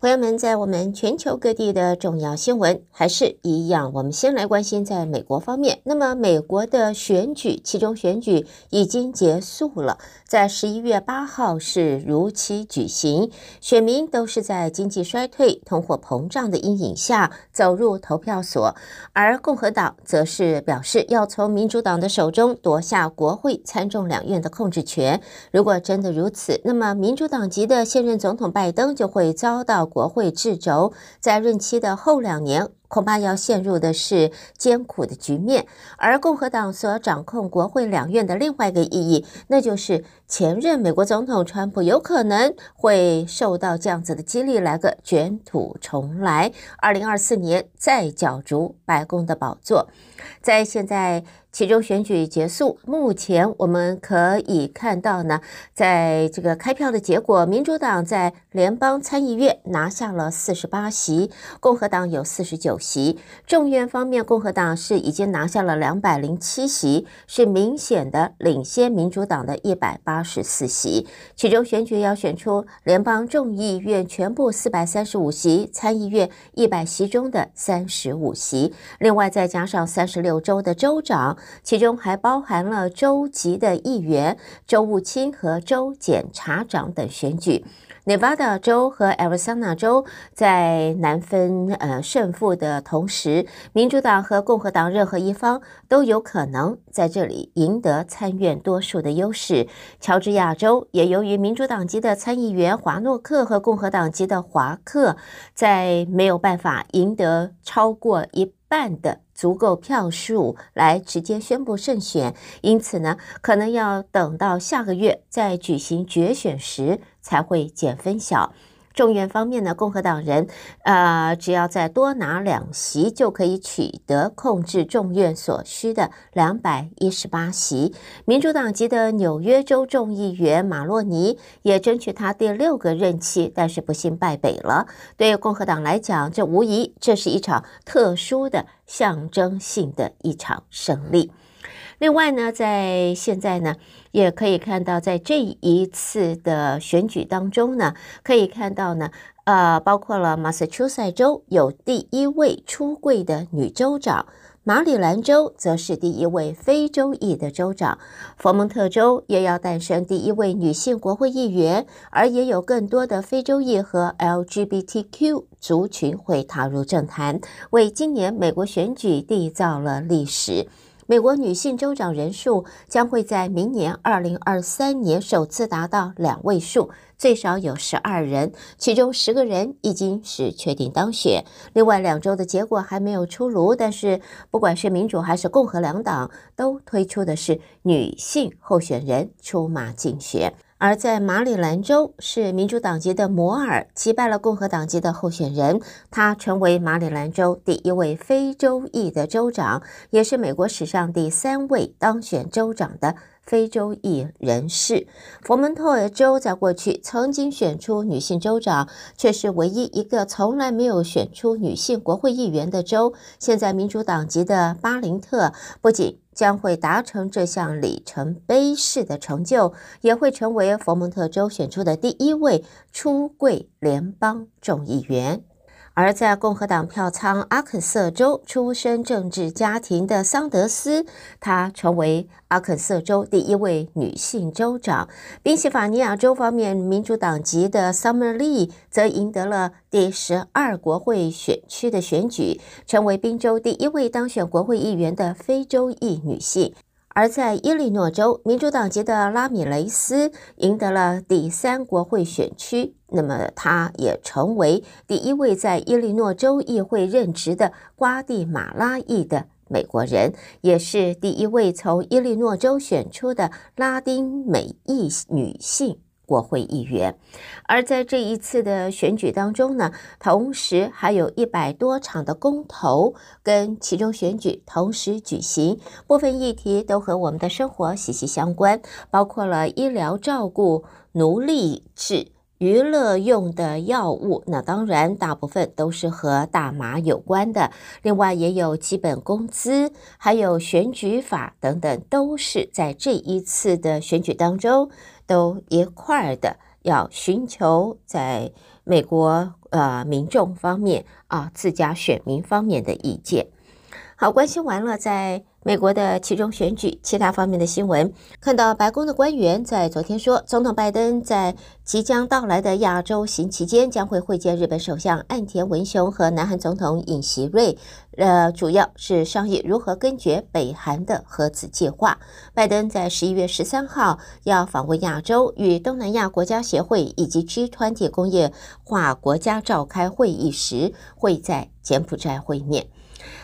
朋友们，在我们全球各地的重要新闻还是一样，我们先来关心在美国方面。那么，美国的选举，其中选举已经结束了，在十一月八号是如期举行，选民都是在经济衰退、通货膨胀的阴影下走入投票所，而共和党则是表示要从民主党的手中夺下国会参众两院的控制权。如果真的如此，那么民主党籍的现任总统拜登就会遭到。国会制轴，在任期的后两年，恐怕要陷入的是艰苦的局面。而共和党所掌控国会两院的另外一个意义，那就是前任美国总统川普有可能会受到这样子的激励，来个卷土重来，二零二四年再角逐白宫的宝座。在现在。其中选举结束，目前我们可以看到呢，在这个开票的结果，民主党在联邦参议院拿下了四十八席，共和党有四十九席。众院方面，共和党是已经拿下了两百零七席，是明显的领先民主党的一百八十四席。其中选举要选出联邦众议院全部四百三十五席，参议院一百席中的三十五席，另外再加上三十六州的州长。其中还包含了州级的议员、州务卿和州检察长等选举。内华达州和亚利桑那州在难分呃胜负的同时，民主党和共和党任何一方都有可能在这里赢得参院多数的优势。乔治亚州也由于民主党籍的参议员华诺克和共和党籍的华克在没有办法赢得超过一半的足够票数来直接宣布胜选，因此呢，可能要等到下个月再举行决选时才会见分晓。众院方面呢，共和党人，呃，只要再多拿两席，就可以取得控制众院所需的两百一十八席。民主党籍的纽约州众议员马洛尼也争取他第六个任期，但是不幸败北了。对共和党来讲，这无疑这是一场特殊的象征性的一场胜利。另外呢，在现在呢，也可以看到，在这一次的选举当中呢，可以看到呢，呃，包括了马萨诸塞州有第一位出柜的女州长，马里兰州则是第一位非洲裔的州长，佛蒙特州也要诞生第一位女性国会议员，而也有更多的非洲裔和 LGBTQ 族群会踏入政坛，为今年美国选举缔造了历史。美国女性州长人数将会在明年二零二三年首次达到两位数，最少有十二人，其中十个人已经是确定当选。另外两周的结果还没有出炉，但是不管是民主还是共和两党都推出的是女性候选人出马竞选。而在马里兰州，是民主党籍的摩尔击败了共和党籍的候选人，他成为马里兰州第一位非洲裔的州长，也是美国史上第三位当选州长的非洲裔人士。佛蒙特州在过去曾经选出女性州长，却是唯一一个从来没有选出女性国会议员的州。现在民主党籍的巴林特不仅将会达成这项里程碑式的成就，也会成为佛蒙特州选出的第一位出柜联邦众议员。而在共和党票仓阿肯色州出身政治家庭的桑德斯，她成为阿肯色州第一位女性州长。宾夕法尼亚州方面，民主党籍的 Summer Lee 则赢得了第十二国会选区的选举，成为宾州第一位当选国会议员的非洲裔女性。而在伊利诺州，民主党籍的拉米雷斯赢得了第三国会选区，那么他也成为第一位在伊利诺州议会任职的瓜地马拉裔的美国人，也是第一位从伊利诺州选出的拉丁美裔女性。国会议员，而在这一次的选举当中呢，同时还有一百多场的公投跟其中选举同时举行，部分议题都和我们的生活息息相关，包括了医疗照顾、奴隶制、娱乐用的药物，那当然大部分都是和大麻有关的，另外也有基本工资，还有选举法等等，都是在这一次的选举当中。都一块儿的要寻求在美国呃民众方面啊，自家选民方面的意见。好，关心完了，再美国的其中选举，其他方面的新闻，看到白宫的官员在昨天说，总统拜登在即将到来的亚洲行期间，将会会见日本首相岸田文雄和南韩总统尹锡瑞，呃，主要是商议如何根绝北韩的核子计划。拜登在十一月十三号要访问亚洲，与东南亚国家协会以及 G 团体工业化国家召开会议时，会在柬埔寨会面。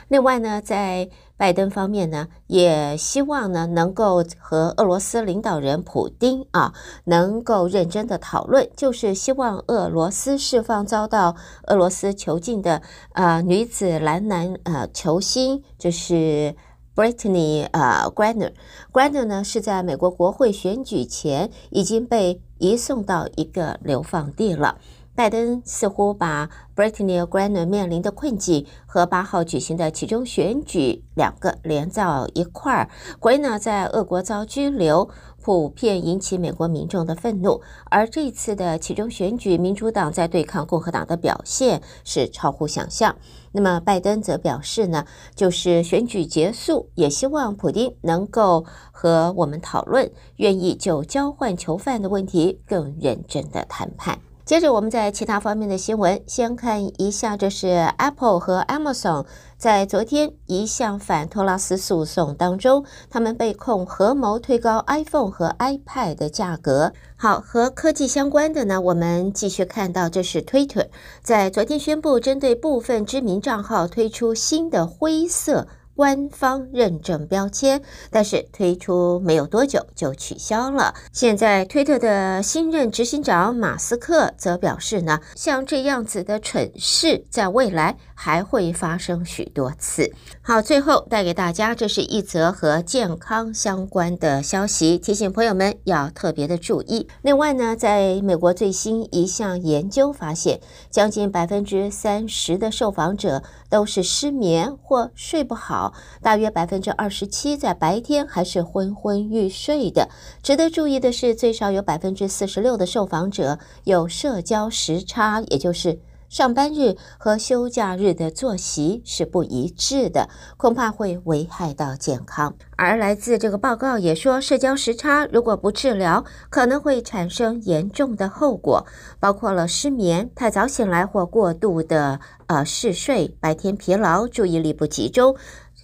另外呢，在拜登方面呢，也希望呢能够和俄罗斯领导人普丁啊，能够认真的讨论，就是希望俄罗斯释放遭到俄罗斯囚禁的呃女子篮篮呃球星，就是 Brittany 呃 Griner。Griner 呢是在美国国会选举前已经被移送到一个流放地了。拜登似乎把 Brittany Griner 面临的困境和八号举行的其中选举两个连在一块儿。Griner 在俄国遭拘留，普遍引起美国民众的愤怒。而这次的其中选举，民主党在对抗共和党的表现是超乎想象。那么拜登则表示呢，就是选举结束，也希望普丁能够和我们讨论，愿意就交换囚犯的问题更认真的谈判。接着，我们在其他方面的新闻，先看一下，这是 Apple 和 Amazon 在昨天一项反托拉斯诉讼当中，他们被控合谋推高 iPhone 和 iPad 的价格。好，和科技相关的呢，我们继续看到，这是 Twitter 在昨天宣布针对部分知名账号推出新的灰色。官方认证标签，但是推出没有多久就取消了。现在，推特的新任执行长马斯克则表示呢，像这样子的蠢事，在未来还会发生许多次。好，最后带给大家，这是一则和健康相关的消息，提醒朋友们要特别的注意。另外呢，在美国最新一项研究发现，将近百分之三十的受访者都是失眠或睡不好。大约百分之二十七在白天还是昏昏欲睡的。值得注意的是，最少有百分之四十六的受访者有社交时差，也就是上班日和休假日的作息是不一致的，恐怕会危害到健康。而来自这个报告也说，社交时差如果不治疗，可能会产生严重的后果，包括了失眠、太早醒来或过度的呃嗜睡、白天疲劳、注意力不集中。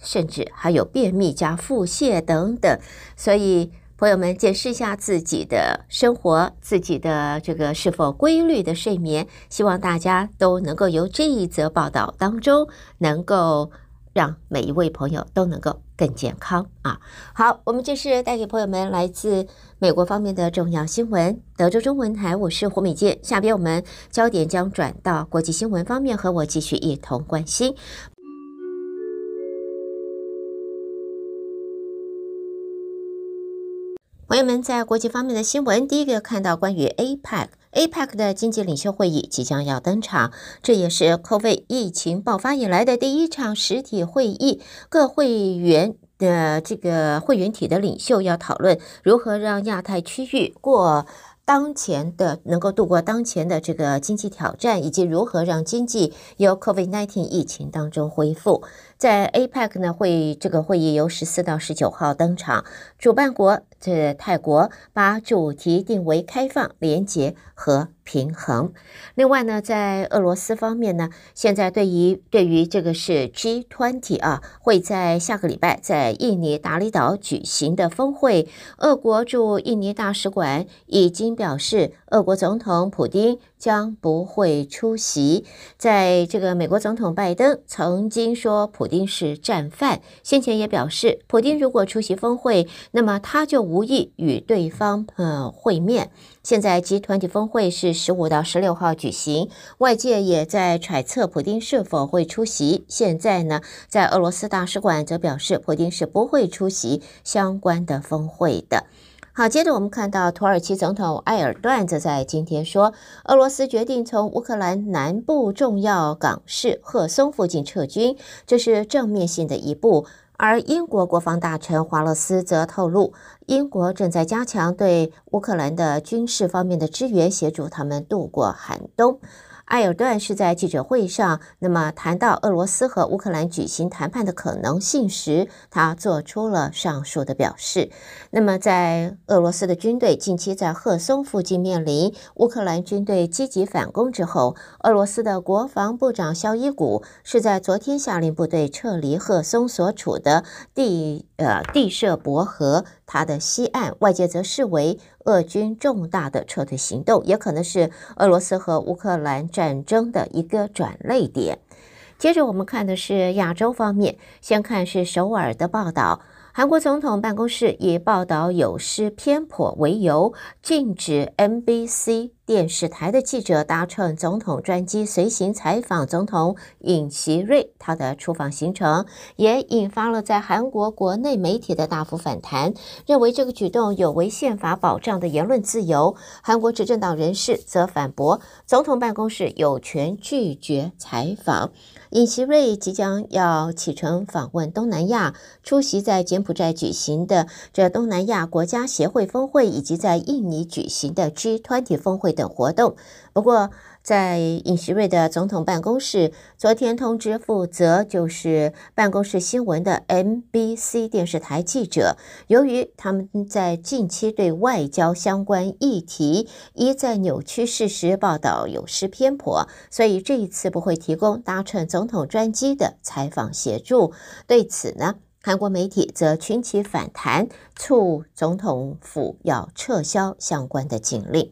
甚至还有便秘加腹泻等等，所以朋友们检视一下自己的生活，自己的这个是否规律的睡眠。希望大家都能够由这一则报道当中，能够让每一位朋友都能够更健康啊！好，我们这是带给朋友们来自美国方面的重要新闻。德州中文台，我是胡美健。下边我们焦点将转到国际新闻方面，和我继续一同关心。朋友们，在国际方面的新闻，第一个看到关于 APEC，APEC 的经济领袖会议即将要登场，这也是 COVID 疫情爆发以来的第一场实体会议，各会员的这个会员体的领袖要讨论如何让亚太区域过。当前的能够度过当前的这个经济挑战，以及如何让经济由 COVID-19 疫情当中恢复，在 APEC 呢会这个会议由十四到十九号登场，主办国这泰国把主题定为开放、连结和平衡。另外呢，在俄罗斯方面呢，现在对于对于这个是 G20 啊，会在下个礼拜在印尼达里岛举行的峰会，俄国驻印尼大使馆已经表示，俄国总统普丁将不会出席。在这个美国总统拜登曾经说普丁是战犯，先前也表示，普丁如果出席峰会，那么他就无意与对方呃会面。现在集团体峰会是十五到十六号举行，外界也在揣测普丁是否会出席。现在呢，在俄罗斯大使馆则表示，普丁是不会出席相关的峰会的。好，接着我们看到土耳其总统埃尔段则在今天说，俄罗斯决定从乌克兰南部重要港市赫松附近撤军，这是正面性的一步。而英国国防大臣华勒斯则透露，英国正在加强对乌克兰的军事方面的支援，协助他们度过寒冬。埃尔顿是在记者会上，那么谈到俄罗斯和乌克兰举行谈判的可能性时，他做出了上述的表示。那么，在俄罗斯的军队近期在赫松附近面临乌克兰军队积极反攻之后，俄罗斯的国防部长肖伊古是在昨天下令部队撤离赫松所处的地呃地设伯河，它的西岸。外界则视为俄军重大的撤退行动，也可能是俄罗斯和乌克兰战争的一个转泪点。接着我们看的是亚洲方面，先看是首尔的报道。韩国总统办公室以报道有失偏颇为由，禁止 MBC 电视台的记者搭乘总统专机随行采访总统尹锡悦他的出访行程，也引发了在韩国国内媒体的大幅反弹，认为这个举动有违宪法保障的言论自由。韩国执政党人士则反驳，总统办公室有权拒绝采访。尹锡瑞即将要启程访问东南亚，出席在柬埔寨举行的这东南亚国家协会峰会，以及在印尼举行的 G20 峰会等活动。不过，在尹锡瑞的总统办公室昨天通知负责就是办公室新闻的 MBC 电视台记者，由于他们在近期对外交相关议题一再扭曲事实，报道有失偏颇，所以这一次不会提供搭乘总统专机的采访协助。对此呢，韩国媒体则群起反弹，促总统府要撤销相关的禁令。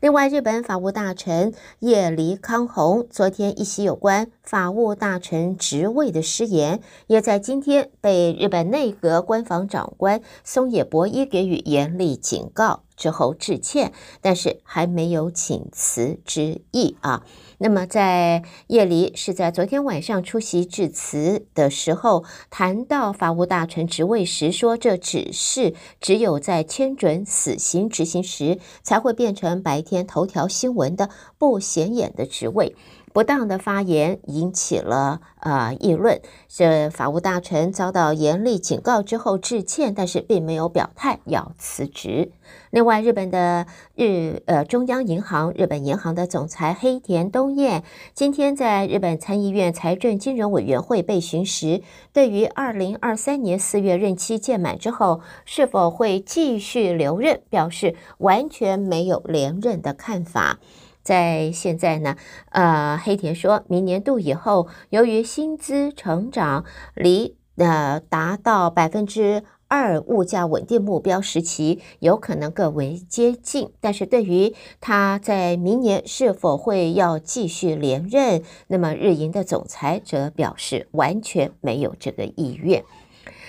另外，日本法务大臣叶梨康弘昨天一席有关法务大臣职位的失言，也在今天被日本内阁官房长官松野博一给予严厉警告。之后致歉，但是还没有请辞之意啊。那么在夜里是在昨天晚上出席致辞的时候，谈到法务大臣职位时说，这只是只有在签准死刑执行时才会变成白天头条新闻的不显眼的职位。不当的发言引起了呃议论，这法务大臣遭到严厉警告之后致歉，但是并没有表态要辞职。另外，日本的日呃中央银行日本银行的总裁黑田东彦今天在日本参议院财政金融委员会被询时，对于二零二三年四月任期届满之后是否会继续留任，表示完全没有连任的看法。在现在呢，呃，黑田说明年度以后，由于薪资成长离呃达到百分之二物价稳定目标时期有可能更为接近，但是对于他在明年是否会要继续连任，那么日银的总裁则表示完全没有这个意愿。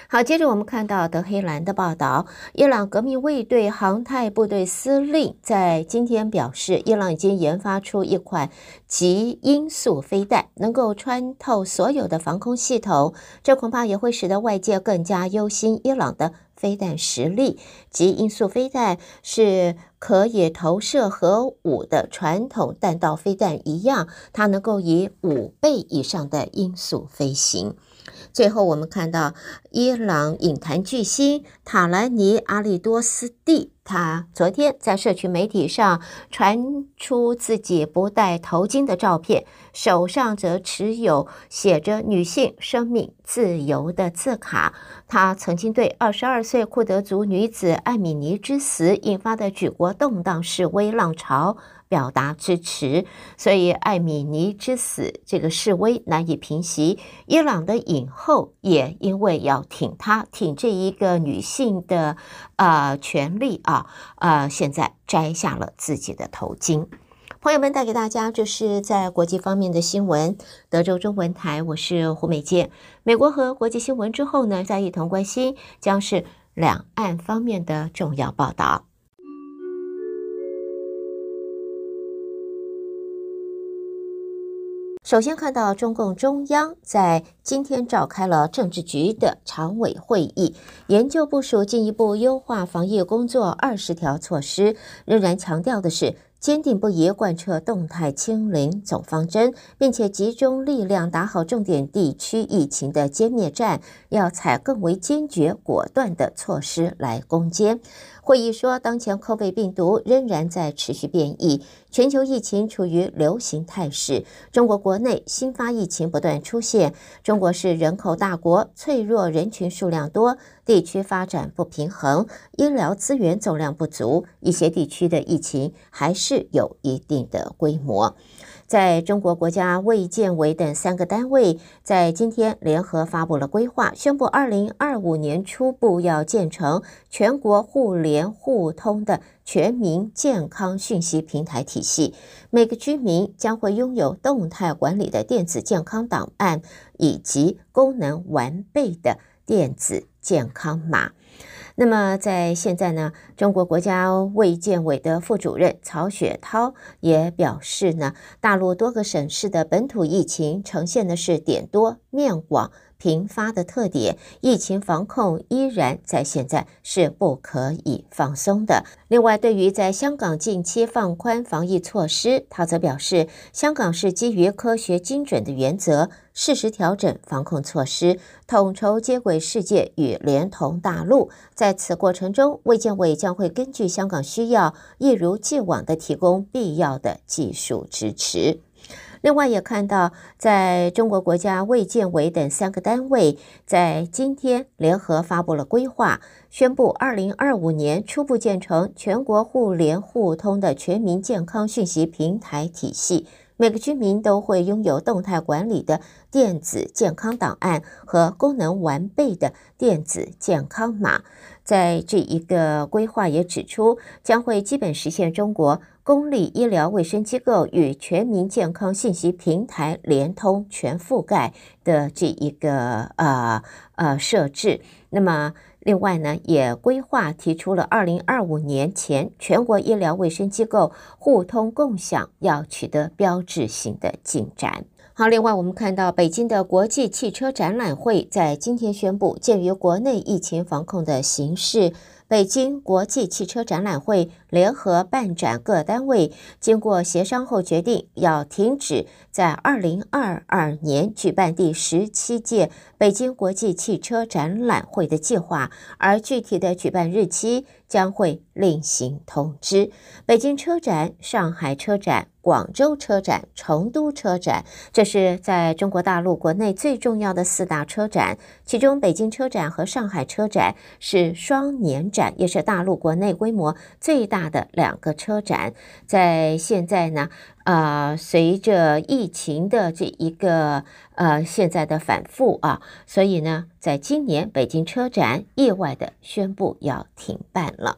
好，接着我们看到德黑兰的报道，伊朗革命卫队航太部队司令在今天表示，伊朗已经研发出一款极音速飞弹，能够穿透所有的防空系统。这恐怕也会使得外界更加忧心伊朗的飞弹实力。极音速飞弹是可以投射核武的传统弹道飞弹一样，它能够以五倍以上的音速飞行。最后，我们看到伊朗影坛巨星塔兰尼阿利多斯蒂，他昨天在社区媒体上传出自己不戴头巾的照片，手上则持有写着“女性生命自由”的字卡。他曾经对二十二岁库德族女子艾米尼之死引发的举国动荡示威浪潮，表达支持，所以艾米尼之死这个示威难以平息。伊朗的影后也因为要挺她，挺这一个女性的呃权利啊，呃，现在摘下了自己的头巾。朋友们，带给大家这是在国际方面的新闻。德州中文台，我是胡美健。美国和国际新闻之后呢，再一同关心将是两岸方面的重要报道。首先看到中共中央在今天召开了政治局的常委会议，研究部署进一步优化防疫工作二十条措施，仍然强调的是坚定不移贯彻动态清零总方针，并且集中力量打好重点地区疫情的歼灭战，要采更为坚决果断的措施来攻坚。会议说，当前 COVID 病毒仍然在持续变异，全球疫情处于流行态势。中国国内新发疫情不断出现。中国是人口大国，脆弱人群数量多，地区发展不平衡，医疗资源总量不足，一些地区的疫情还是有一定的规模。在中国国家卫健委等三个单位在今天联合发布了规划，宣布二零二五年初步要建成全国互联互通的全民健康讯息平台体系，每个居民将会拥有动态管理的电子健康档案以及功能完备的电子健康码。那么，在现在呢，中国国家卫健委的副主任曹雪涛也表示呢，大陆多个省市的本土疫情呈现的是点多面广。频发的特点，疫情防控依然在现在是不可以放松的。另外，对于在香港近期放宽防疫措施，他则表示，香港是基于科学精准的原则，适时调整防控措施，统筹接轨世界与连同大陆。在此过程中，卫健委将会根据香港需要，一如既往地提供必要的技术支持。另外也看到，在中国国家卫健委等三个单位在今天联合发布了规划，宣布二零二五年初步建成全国互联互通的全民健康讯息平台体系，每个居民都会拥有动态管理的电子健康档案和功能完备的电子健康码。在这一个规划也指出，将会基本实现中国。公立医疗卫生机构与全民健康信息平台联通全覆盖的这一个呃呃设置，那么另外呢，也规划提出了二零二五年前全国医疗卫生机构互通共享要取得标志性的进展。好，另外我们看到北京的国际汽车展览会在今天宣布，鉴于国内疫情防控的形势。北京国际汽车展览会联合办展各单位经过协商后决定，要停止在二零二二年举办第十七届北京国际汽车展览会的计划，而具体的举办日期将会另行通知。北京车展、上海车展。广州车展、成都车展，这是在中国大陆国内最重要的四大车展。其中，北京车展和上海车展是双年展，也是大陆国内规模最大的两个车展。在现在呢，呃，随着疫情的这一个呃现在的反复啊，所以呢，在今年北京车展意外的宣布要停办了。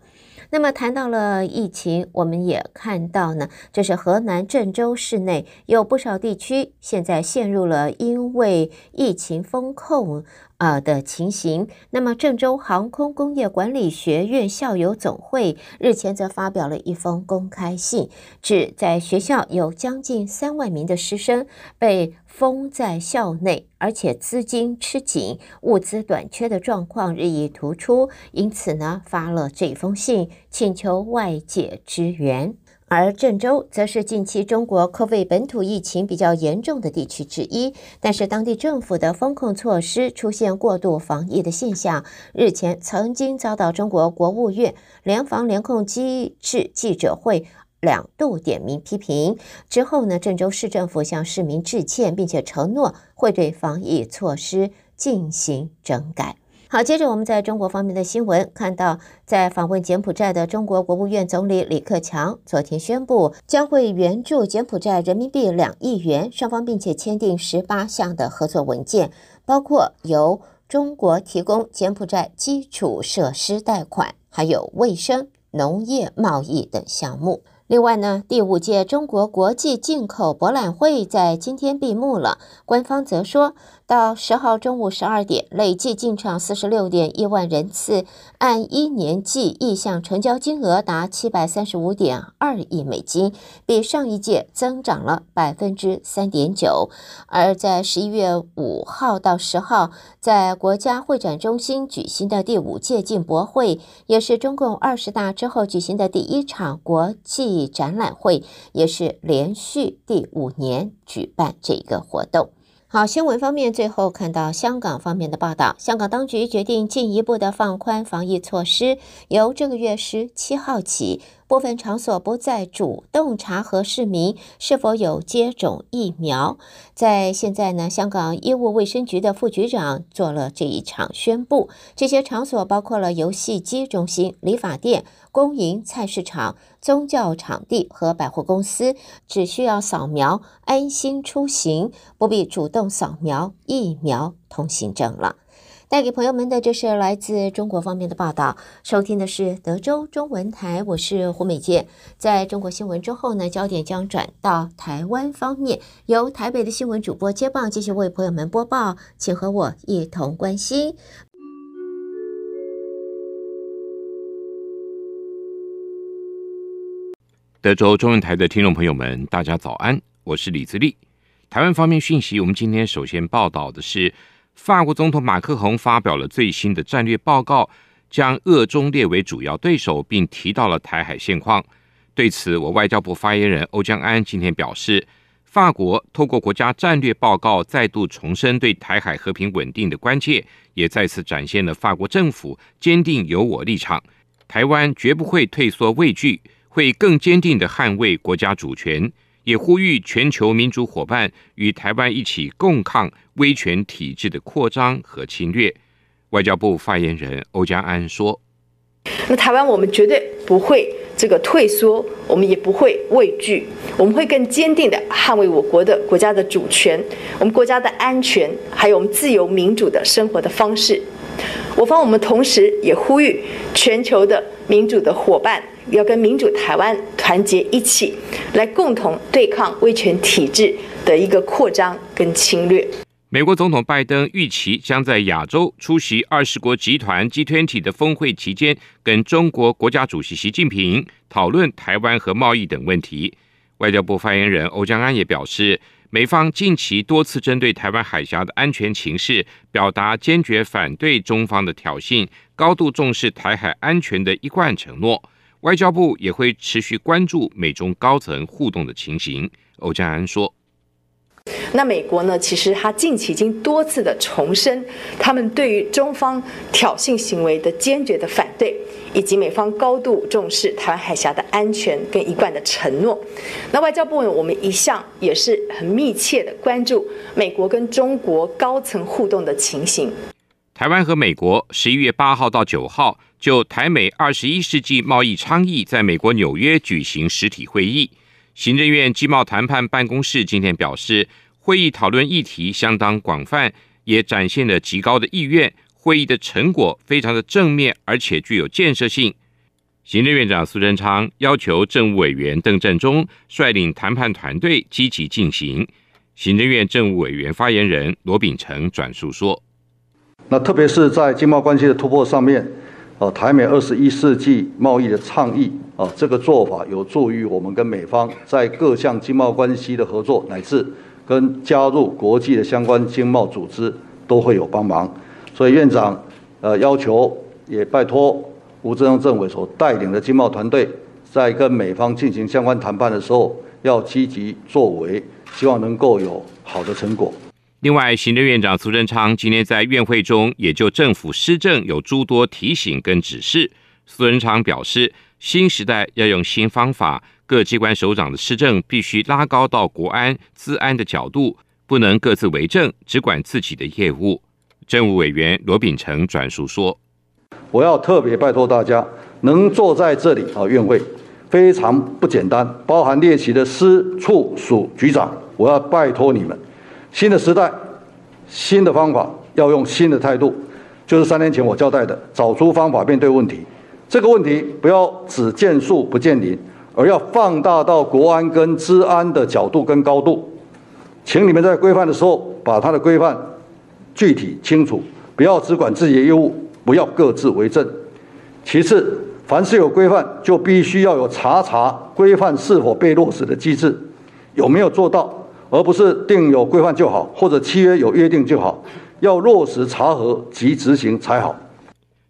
那么谈到了疫情，我们也看到呢，这是河南郑州市内有不少地区现在陷入了因为疫情封控啊的情形。那么郑州航空工业管理学院校友总会日前则发表了一封公开信，指在学校有将近三万名的师生被封在校内，而且资金吃紧、物资短缺的状况日益突出，因此呢，发了这封信，请求外界支援。而郑州则是近期中国国内本土疫情比较严重的地区之一，但是当地政府的封控措施出现过度防疫的现象，日前曾经遭到中国国务院联防联控机制记者会。两度点名批评之后呢，郑州市政府向市民致歉，并且承诺会对防疫措施进行整改。好，接着我们在中国方面的新闻看到，在访问柬埔寨的中国国务院总理李克强昨天宣布，将会援助柬埔寨人民币两亿元，双方并且签订十八项的合作文件，包括由中国提供柬埔寨基础设施贷款，还有卫生、农业、贸易等项目。另外呢，第五届中国国际进口博览会在今天闭幕了。官方则说，到十号中午十二点，累计进场四十六点一万人次，按一年计意向成交金额达七百三十五点二亿美金，比上一届增长了百分之三点九。而在十一月五号到十号，在国家会展中心举行的第五届进博会，也是中共二十大之后举行的第一场国际展览会，也是连续第五年举办这个活动。好，新闻方面，最后看到香港方面的报道，香港当局决定进一步的放宽防疫措施，由这个月十七号起，部分场所不再主动查核市民是否有接种疫苗。在现在呢，香港医务卫生局的副局长做了这一场宣布，这些场所包括了游戏机中心、理发店、公营菜市场、宗教场地和百货公司，只需要扫描安心出行，不必主动。扫描疫苗通行证了。带给朋友们的，这是来自中国方面的报道。收听的是德州中文台，我是胡美健。在中国新闻之后呢，焦点将转到台湾方面，由台北的新闻主播接棒，继续为朋友们播报，请和我一同关心。德州中文台的听众朋友们，大家早安，我是李自立。台湾方面讯息，我们今天首先报道的是，法国总统马克宏发表了最新的战略报告，将俄中列为主要对手，并提到了台海现况。对此，我外交部发言人欧江安今天表示，法国透过国家战略报告再度重申对台海和平稳定的关切，也再次展现了法国政府坚定有我立场，台湾绝不会退缩畏惧，会更坚定地捍卫国家主权。也呼吁全球民主伙伴与台湾一起共抗威权体制的扩张和侵略。外交部发言人欧江安说：“那台湾我们绝对不会这个退缩，我们也不会畏惧，我们会更坚定地捍卫我国的国家的主权，我们国家的安全，还有我们自由民主的生活的方式。我方我们同时也呼吁全球的民主的伙伴。”要跟民主台湾团结一起，来共同对抗威权体制的一个扩张跟侵略。美国总统拜登预期将在亚洲出席二十国集团 G20 的峰会期间，跟中国国家主席习近平讨论台湾和贸易等问题。外交部发言人欧江安也表示，美方近期多次针对台湾海峡的安全情势，表达坚决反对中方的挑衅，高度重视台海安全的一贯承诺。外交部也会持续关注美中高层互动的情形。欧江安说：“那美国呢？其实他近期已经多次的重申，他们对于中方挑衅行为的坚决的反对，以及美方高度重视台湾海峡的安全跟一贯的承诺。那外交部呢，我们一向也是很密切的关注美国跟中国高层互动的情形。”台湾和美国十一月八号到九号就台美二十一世纪贸易倡议在美国纽约举行实体会议。行政院经贸谈判办公室今天表示，会议讨论议题相当广泛，也展现了极高的意愿。会议的成果非常的正面，而且具有建设性。行政院长苏贞昌要求政务委员邓振中率领谈判团队积极进行。行政院政务委员发言人罗秉成转述说。那特别是在经贸关系的突破上面，呃，台美二十一世纪贸易的倡议啊，这个做法有助于我们跟美方在各项经贸关系的合作，乃至跟加入国际的相关经贸组织都会有帮忙。所以院长呃要求，也拜托吴志忠政委所带领的经贸团队，在跟美方进行相关谈判的时候，要积极作为，希望能够有好的成果。另外，行政院长苏贞昌今天在院会中也就政府施政有诸多提醒跟指示。苏贞昌表示，新时代要用新方法，各机关首长的施政必须拉高到国安、资安的角度，不能各自为政，只管自己的业务。政务委员罗秉成转述说：“我要特别拜托大家，能坐在这里啊，院会非常不简单，包含列席的司处属局长，我要拜托你们。”新的时代，新的方法，要用新的态度，就是三年前我交代的，找出方法面对问题。这个问题不要只见树不见林，而要放大到国安跟治安的角度跟高度。请你们在规范的时候，把它的规范具体清楚，不要只管自己的业务，不要各自为政。其次，凡是有规范，就必须要有查查规范是否被落实的机制，有没有做到？而不是定有规范就好，或者契约有约定就好，要落实查核及执行才好。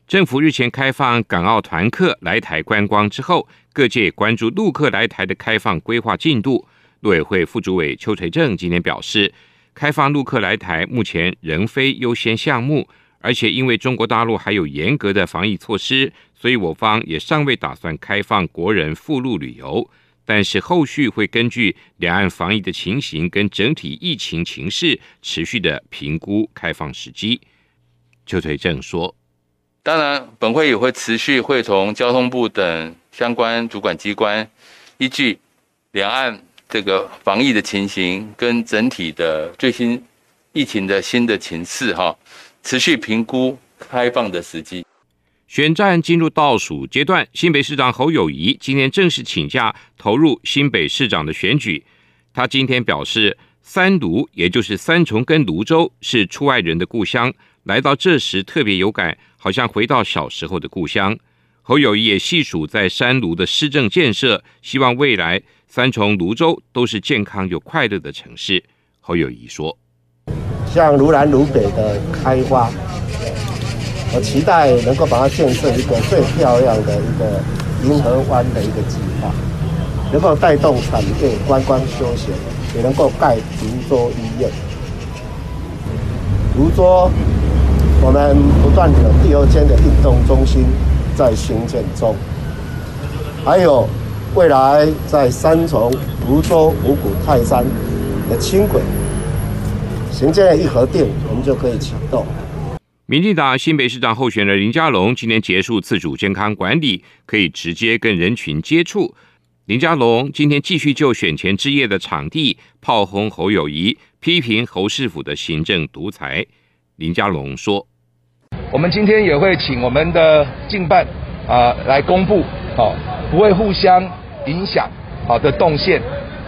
政府日前开放港澳团客来台观光之后，各界关注陆客来台的开放规划进度。陆委会副主委邱垂正今天表示，开放陆客来台目前仍非优先项目，而且因为中国大陆还有严格的防疫措施，所以我方也尚未打算开放国人赴陆旅游。但是后续会根据两岸防疫的情形跟整体疫情情势，持续的评估开放时机。邱垂正说：“当然，本会也会持续会同交通部等相关主管机关，依据两岸。”这个防疫的情形跟整体的最新疫情的新的情势，哈，持续评估开放的时机。选战进入倒数阶段，新北市长侯友宜今天正式请假投入新北市长的选举。他今天表示，三芦也就是三重跟芦洲是出外人的故乡，来到这时特别有感，好像回到小时候的故乡。侯友谊也细数在山芦的施政建设，希望未来。三重、泸州都是健康又快乐的城市。侯友谊说：“像如南、如北的开发，我期待能够把它建设一个最漂亮的一个银河湾的一个计划，能够带动产业、观光休闲，也能够盖芦洲医院。芦洲，我们不断有第二间的运动中心在兴建中，还有。”未来在三重、福州、五股、泰山的轻轨行建的义和店，我们就可以启动。民进党新北市长候选人林佳龙今天结束自主健康管理，可以直接跟人群接触。林佳龙今天继续就选前之夜的场地炮轰侯友宜，批评侯市府的行政独裁。林佳龙说：“我们今天也会请我们的竞办啊来公布，好，不会互相。”影响好的动线，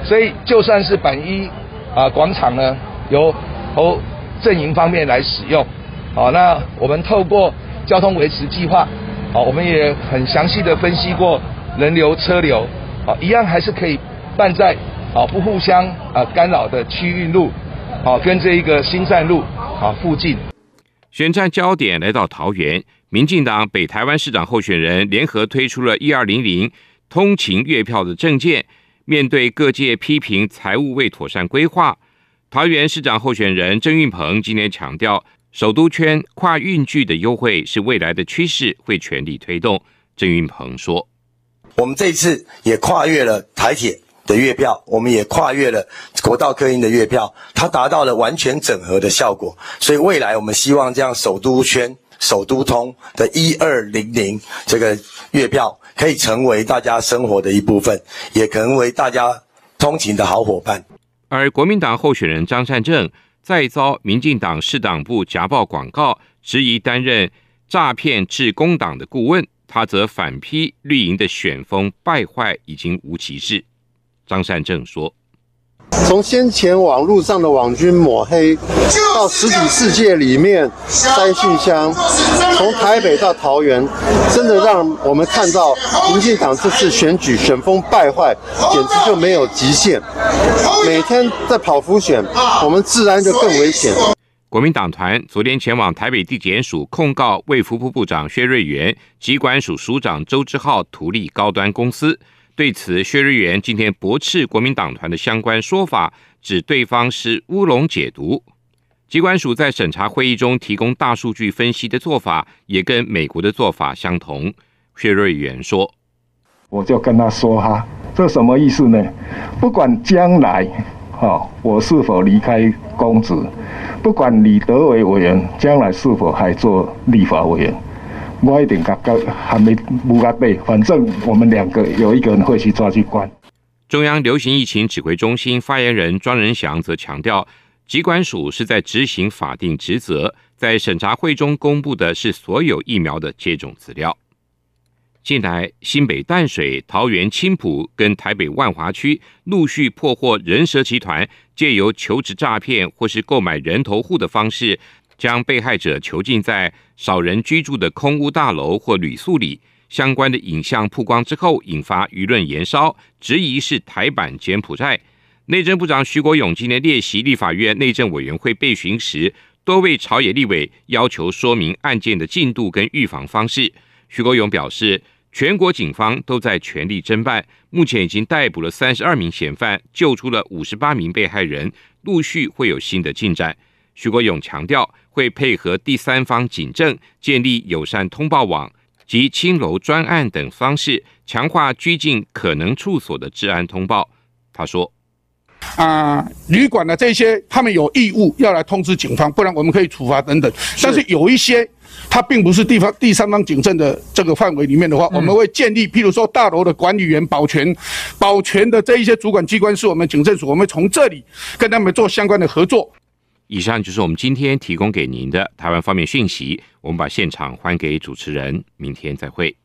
所以就算是板一啊广场呢，由侯阵营方面来使用，好，那我们透过交通维持计划，好，我们也很详细的分析过人流车流，好，一样还是可以办在啊不互相啊干扰的区域路，好，跟这一个新站路啊附近。选战焦点来到桃园，民进党北台湾市长候选人联合推出了一二零零。通勤月票的证件，面对各界批评财务未妥善规划，桃园市长候选人郑运鹏今天强调，首都圈跨运距的优惠是未来的趋势，会全力推动。郑运鹏说：“我们这次也跨越了台铁的月票，我们也跨越了国道客运的月票，它达到了完全整合的效果。所以未来我们希望这样首都圈、首都通的一二零零这个月票。”可以成为大家生活的一部分，也可能为大家通勤的好伙伴。而国民党候选人张善政再遭民进党市党部夹报广告，质疑担任诈骗致公党的顾问，他则反批绿营的选风败坏已经无其事。张善政说。从先前网络上的网军抹黑，到实体世界里面塞信箱，从台北到桃园，真的让我们看到民进党这次选举选风败坏，简直就没有极限。每天在跑浮选，我们自然就更危险。国民党团昨天前往台北地检署控告卫福部部长薛瑞元、疾管署署长周志浩图利高端公司。对此，薛瑞元今天驳斥国民党团的相关说法，指对方是乌龙解读。机关署在审查会议中提供大数据分析的做法，也跟美国的做法相同。薛瑞元说：“我就跟他说哈，这什么意思呢？不管将来哈，我是否离开公职，不管李德伟委员将来是否还做立法委员。”我一点感觉还没不该背，反正我们两个有一个人会去抓去关。中央流行疫情指挥中心发言人庄人祥则强调，疾管署是在执行法定职责，在审查会中公布的是所有疫苗的接种资料。近来，新北淡水、桃园青埔跟台北万华区陆续破获人蛇集团，借由求职诈骗或是购买人头户的方式。将被害者囚禁在少人居住的空屋大楼或旅宿里，相关的影像曝光之后，引发舆论延烧，质疑是台版柬埔寨。内政部长徐国勇今天列席立法院内政委员会备询时，多位朝野立委要求说明案件的进度跟预防方式。徐国勇表示，全国警方都在全力侦办，目前已经逮捕了三十二名嫌犯，救出了五十八名被害人，陆续会有新的进展。徐国勇强调，会配合第三方警政，建立友善通报网及青楼专案等方式，强化拘禁可能处所的治安通报。他说：“啊，旅馆的这些，他们有义务要来通知警方，不然我们可以处罚等等。但是有一些，它并不是地方第三方警政的这个范围里面的话，嗯、我们会建立，譬如说大楼的管理员、保全、保全的这一些主管机关是我们警政署，我们从这里跟他们做相关的合作。”以上就是我们今天提供给您的台湾方面讯息。我们把现场还给主持人，明天再会。